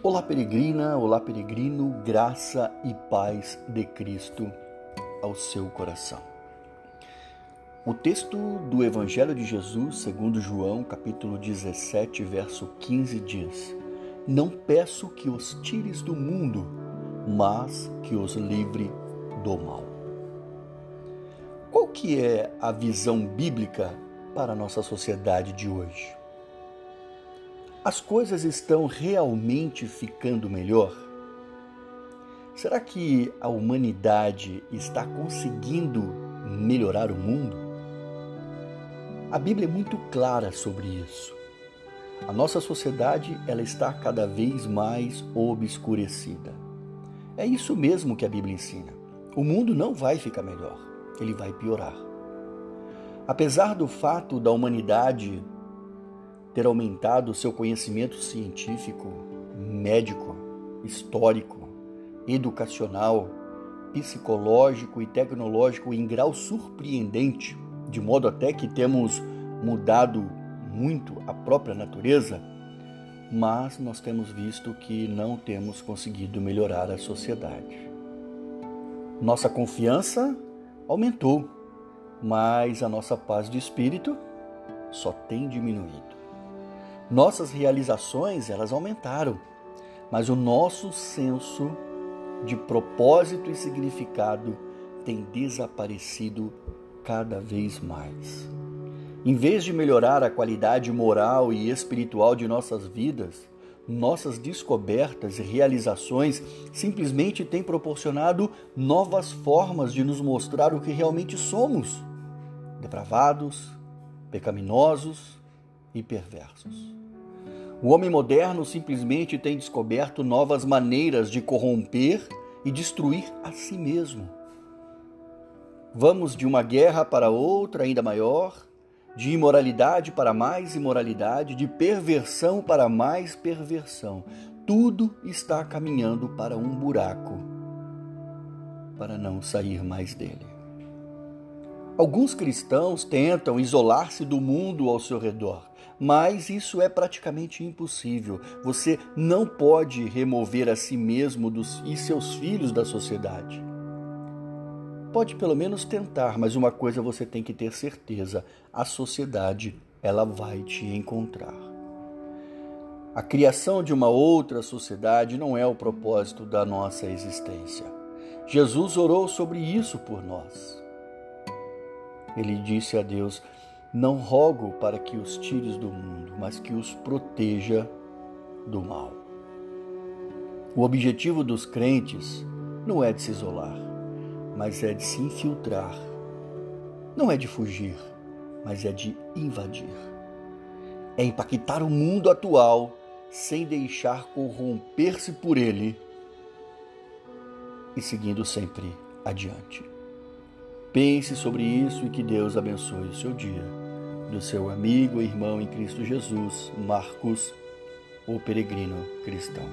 Olá, peregrina, olá, peregrino, graça e paz de Cristo ao seu coração. O texto do Evangelho de Jesus, segundo João, capítulo 17, verso 15, diz: Não peço que os tires do mundo, mas que os livre do mal. Qual que é a visão bíblica para a nossa sociedade de hoje? As coisas estão realmente ficando melhor? Será que a humanidade está conseguindo melhorar o mundo? A Bíblia é muito clara sobre isso. A nossa sociedade ela está cada vez mais obscurecida. É isso mesmo que a Bíblia ensina. O mundo não vai ficar melhor, ele vai piorar. Apesar do fato da humanidade ter aumentado seu conhecimento científico, médico, histórico, educacional, psicológico e tecnológico em grau surpreendente, de modo até que temos mudado muito a própria natureza, mas nós temos visto que não temos conseguido melhorar a sociedade. Nossa confiança aumentou, mas a nossa paz de espírito só tem diminuído. Nossas realizações, elas aumentaram, mas o nosso senso de propósito e significado tem desaparecido cada vez mais. Em vez de melhorar a qualidade moral e espiritual de nossas vidas, nossas descobertas e realizações simplesmente têm proporcionado novas formas de nos mostrar o que realmente somos: depravados, pecaminosos e perversos. O homem moderno simplesmente tem descoberto novas maneiras de corromper e destruir a si mesmo. Vamos de uma guerra para outra ainda maior, de imoralidade para mais imoralidade, de perversão para mais perversão. Tudo está caminhando para um buraco, para não sair mais dele. Alguns cristãos tentam isolar-se do mundo ao seu redor, mas isso é praticamente impossível. Você não pode remover a si mesmo dos, e seus filhos da sociedade. Pode pelo menos tentar, mas uma coisa você tem que ter certeza: a sociedade ela vai te encontrar. A criação de uma outra sociedade não é o propósito da nossa existência. Jesus orou sobre isso por nós. Ele disse a Deus: não rogo para que os tires do mundo, mas que os proteja do mal. O objetivo dos crentes não é de se isolar, mas é de se infiltrar. Não é de fugir, mas é de invadir. É impactar o mundo atual sem deixar corromper-se por ele e seguindo sempre adiante. Pense sobre isso e que Deus abençoe o seu dia. Do seu amigo e irmão em Cristo Jesus, Marcos, o peregrino cristão.